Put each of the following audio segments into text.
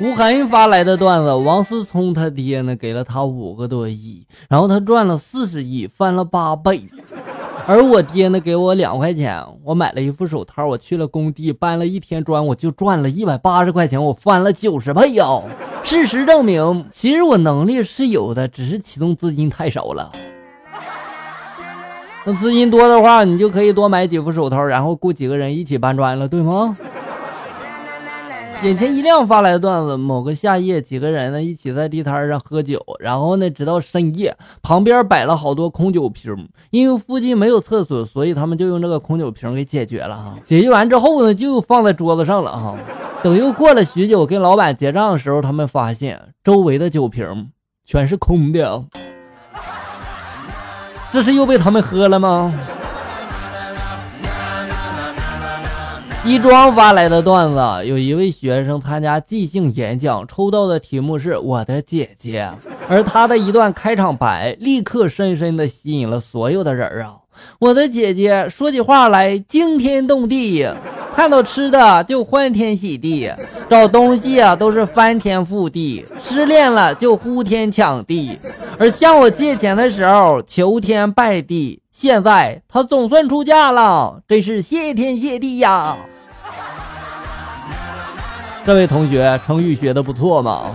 吴涵发来的段子：王思聪他爹呢给了他五个多亿，然后他赚了四十亿，翻了八倍。而我爹呢给我两块钱，我买了一副手套，我去了工地搬了一天砖，我就赚了一百八十块钱，我翻了九十倍呀！事实证明，其实我能力是有的，只是启动资金太少了。那资金多的话，你就可以多买几副手套，然后雇几个人一起搬砖了，对吗？眼前一亮，发来的段子：某个夏夜，几个人呢一起在地摊上喝酒，然后呢，直到深夜，旁边摆了好多空酒瓶，因为附近没有厕所，所以他们就用这个空酒瓶给解决了哈。解决完之后呢，就放在桌子上了哈。等又过了许久，跟老板结账的时候，他们发现周围的酒瓶全是空的，这是又被他们喝了吗？一庄发来的段子：有一位学生参加即兴演讲，抽到的题目是我的姐姐，而他的一段开场白立刻深深的吸引了所有的人啊！我的姐姐说起话来惊天动地，看到吃的就欢天喜地，找东西啊都是翻天覆地，失恋了就呼天抢地，而向我借钱的时候求天拜地，现在她总算出嫁了，真是谢天谢地呀！这位同学，成语学的不错嘛？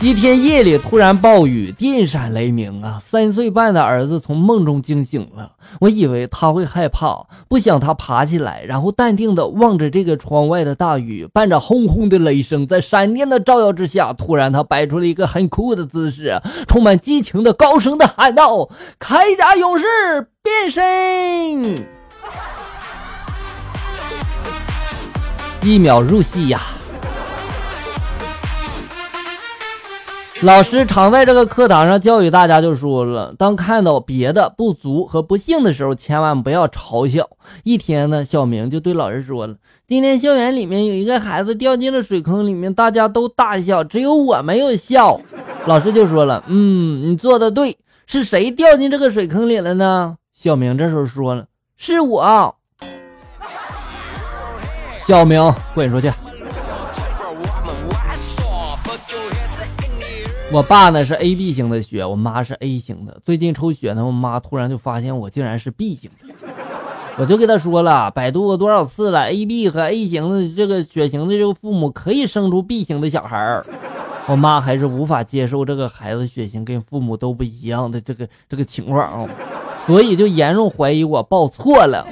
一天夜里突然暴雨，电闪雷鸣啊！三岁半的儿子从梦中惊醒了，我以为他会害怕，不想他爬起来，然后淡定的望着这个窗外的大雨，伴着轰轰的雷声，在闪电的照耀之下，突然他摆出了一个很酷的姿势，充满激情的高声的喊道：“铠甲勇士变身！”一秒入戏呀！老师常在这个课堂上教育大家，就说了：当看到别的不足和不幸的时候，千万不要嘲笑。一天呢，小明就对老师说了：“今天校园里面有一个孩子掉进了水坑里面，大家都大笑，只有我没有笑。”老师就说了：“嗯，你做的对，是谁掉进这个水坑里了呢？”小明这时候说了：“是我。”小明，滚出去！我爸呢是 A B 型的血，我妈是 A 型的。最近抽血呢，我妈突然就发现我竟然是 B 型的，我就跟她说了，百度过多少次了，A B 和 A 型的这个血型的这个父母可以生出 B 型的小孩儿。我妈还是无法接受这个孩子血型跟父母都不一样的这个这个情况啊，所以就严重怀疑我报错了。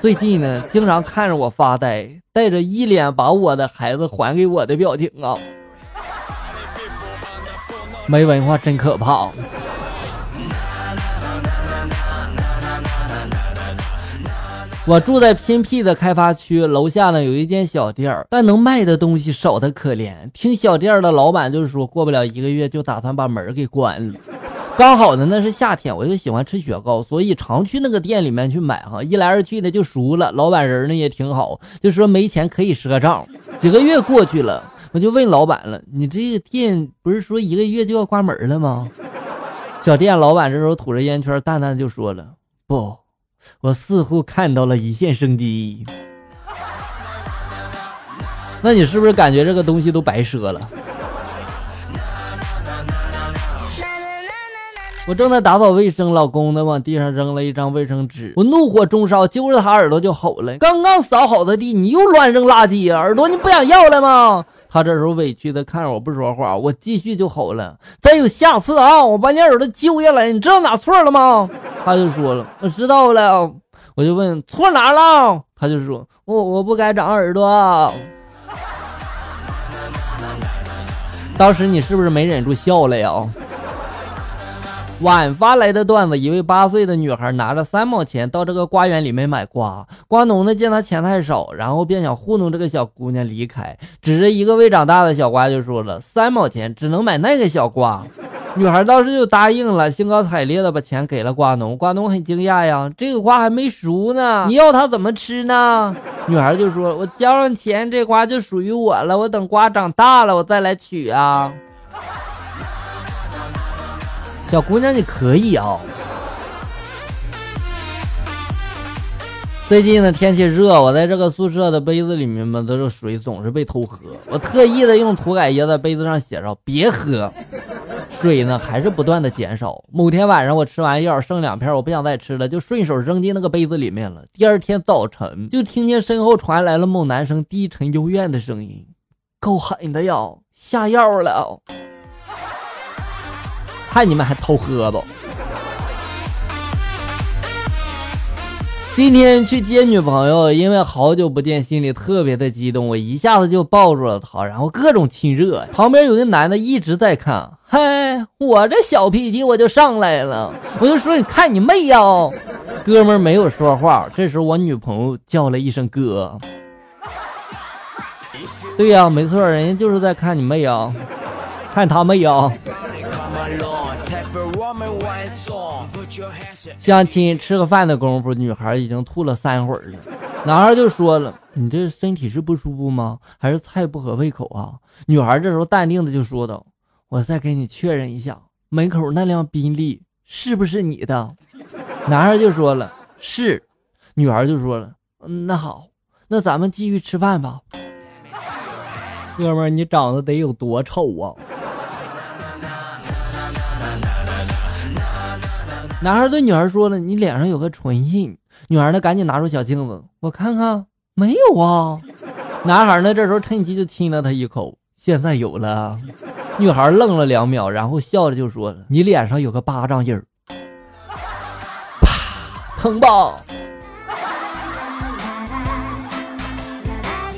最近呢，经常看着我发呆，带着一脸把我的孩子还给我的表情啊！没文化真可怕。我住在偏僻的开发区，楼下呢有一间小店但能卖的东西少得可怜。听小店的老板就是说，过不了一个月就打算把门给关了。刚好呢，那是夏天，我就喜欢吃雪糕，所以常去那个店里面去买哈。一来二去的就熟了，老板人呢也挺好，就说没钱可以赊账。几个月过去了，我就问老板了：“你这个店不是说一个月就要关门了吗？”小店老板这时候吐着烟圈，淡淡就说了：“不，我似乎看到了一线生机。”那你是不是感觉这个东西都白赊了？我正在打扫卫生，老公呢往地上扔了一张卫生纸，我怒火中烧，揪着他耳朵就吼了：“刚刚扫好的地，你又乱扔垃圾，耳朵你不想要了吗？”他这时候委屈的看着我不说话，我继续就吼了：“再有下次啊，我把你耳朵揪下来，你知道哪错了吗？”他就说了：“我知道了。”我就问：“错哪了？”他就说：“我我不该长耳朵。”当时你是不是没忍住笑了呀？晚发来的段子：一位八岁的女孩拿着三毛钱到这个瓜园里面买瓜，瓜农呢见她钱太少，然后便想糊弄这个小姑娘离开，指着一个未长大的小瓜就说了：“三毛钱只能买那个小瓜。”女孩当时就答应了，兴高采烈的把钱给了瓜农。瓜农很惊讶呀，这个瓜还没熟呢，你要它怎么吃呢？女孩就说：“我交上钱，这瓜就属于我了，我等瓜长大了我再来取啊。”小姑娘，你可以啊！最近呢天气热，我在这个宿舍的杯子里面嘛，这个水总是被偷喝。我特意的用涂改液在杯子上写着“别喝”，水呢还是不断的减少。某天晚上我吃完药剩两片，我不想再吃了，就顺手扔进那个杯子里面了。第二天早晨就听见身后传来了某男生低沉幽怨的声音：“够狠的呀，下药了，看你们还偷喝不？”今天去接女朋友，因为好久不见，心里特别的激动，我一下子就抱住了她，然后各种亲热。旁边有个男的一直在看，嗨，我这小脾气我就上来了，我就说你看你妹呀！哥们没有说话，这时我女朋友叫了一声哥。对呀，没错，人家就是在看你妹呀，看他妹呀。相亲吃个饭的功夫，女孩已经吐了三会儿了。男孩就说了：“你这身体是不舒服吗？还是菜不合胃口啊？”女孩这时候淡定的就说道：“我再给你确认一下，门口那辆宾利是不是你的？”男孩就说了：“是。”女孩就说了：“嗯，那好，那咱们继续吃饭吧。”哥们儿，你长得得有多丑啊！男孩对女孩说了：“你脸上有个唇印。”女孩呢，赶紧拿出小镜子，我看看，没有啊。男孩呢，这时候趁机就亲了她一口，现在有了。女孩愣了两秒，然后笑着就说：“你脸上有个巴掌印儿，啪，疼吧？”